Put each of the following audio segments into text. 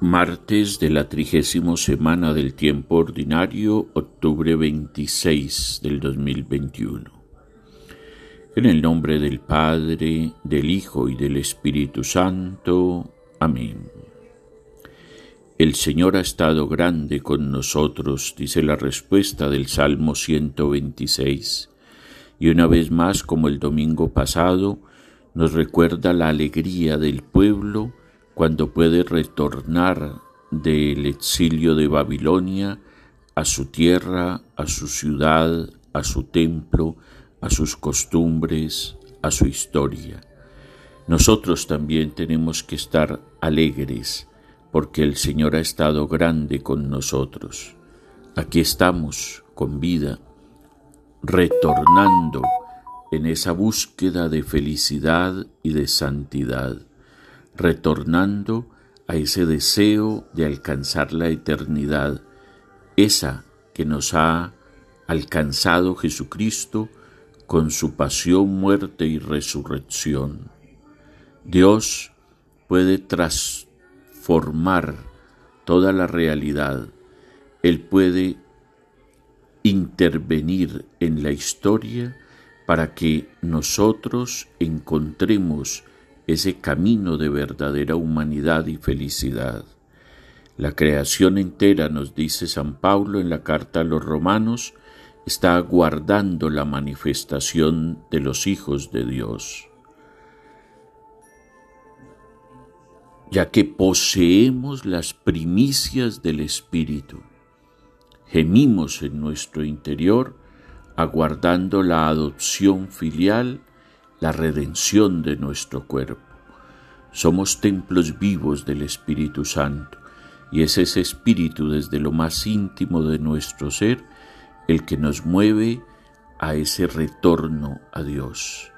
Martes de la trigésimo semana del tiempo ordinario, octubre 26 del 2021. En el nombre del Padre, del Hijo y del Espíritu Santo. Amén. El Señor ha estado grande con nosotros, dice la respuesta del Salmo 126. Y una vez más, como el domingo pasado, nos recuerda la alegría del pueblo cuando puede retornar del exilio de Babilonia a su tierra, a su ciudad, a su templo, a sus costumbres, a su historia. Nosotros también tenemos que estar alegres porque el Señor ha estado grande con nosotros. Aquí estamos con vida, retornando en esa búsqueda de felicidad y de santidad retornando a ese deseo de alcanzar la eternidad, esa que nos ha alcanzado Jesucristo con su pasión, muerte y resurrección. Dios puede transformar toda la realidad, Él puede intervenir en la historia para que nosotros encontremos ese camino de verdadera humanidad y felicidad. La creación entera, nos dice San Pablo en la carta a los romanos, está aguardando la manifestación de los hijos de Dios. ya que poseemos las primicias del Espíritu. Gemimos en nuestro interior, aguardando la adopción filial la redención de nuestro cuerpo. Somos templos vivos del Espíritu Santo y es ese Espíritu desde lo más íntimo de nuestro ser el que nos mueve a ese retorno a Dios.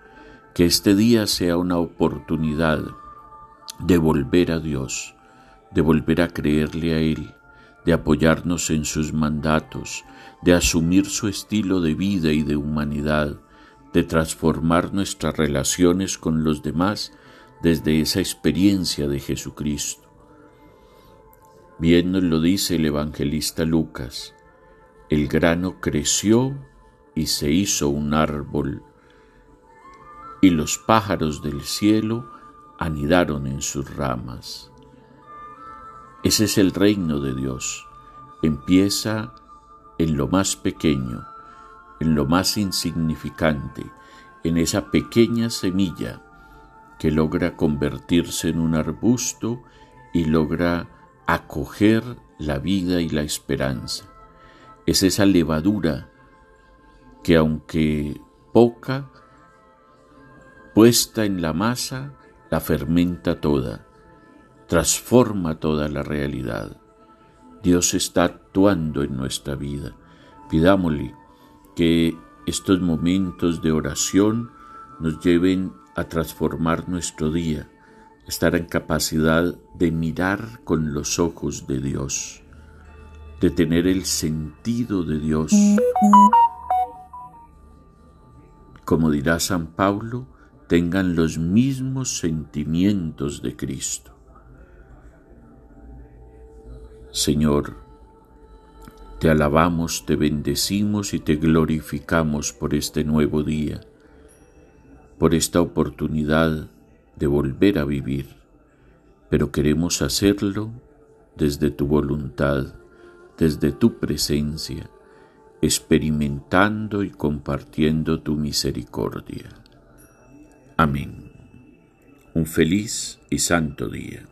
Que este día sea una oportunidad de volver a Dios, de volver a creerle a Él, de apoyarnos en sus mandatos, de asumir su estilo de vida y de humanidad, de transformar nuestras relaciones con los demás desde esa experiencia de Jesucristo. Bien nos lo dice el evangelista Lucas, el grano creció y se hizo un árbol, y los pájaros del cielo anidaron en sus ramas. Ese es el reino de Dios. Empieza en lo más pequeño, en lo más insignificante, en esa pequeña semilla que logra convertirse en un arbusto y logra acoger la vida y la esperanza. Es esa levadura que aunque poca, puesta en la masa, la fermenta toda, transforma toda la realidad. Dios está actuando en nuestra vida. Pidámosle que estos momentos de oración nos lleven a transformar nuestro día, estar en capacidad de mirar con los ojos de Dios, de tener el sentido de Dios. Como dirá San Pablo, tengan los mismos sentimientos de Cristo. Señor, te alabamos, te bendecimos y te glorificamos por este nuevo día, por esta oportunidad de volver a vivir, pero queremos hacerlo desde tu voluntad, desde tu presencia, experimentando y compartiendo tu misericordia. Amén. Un feliz y santo día.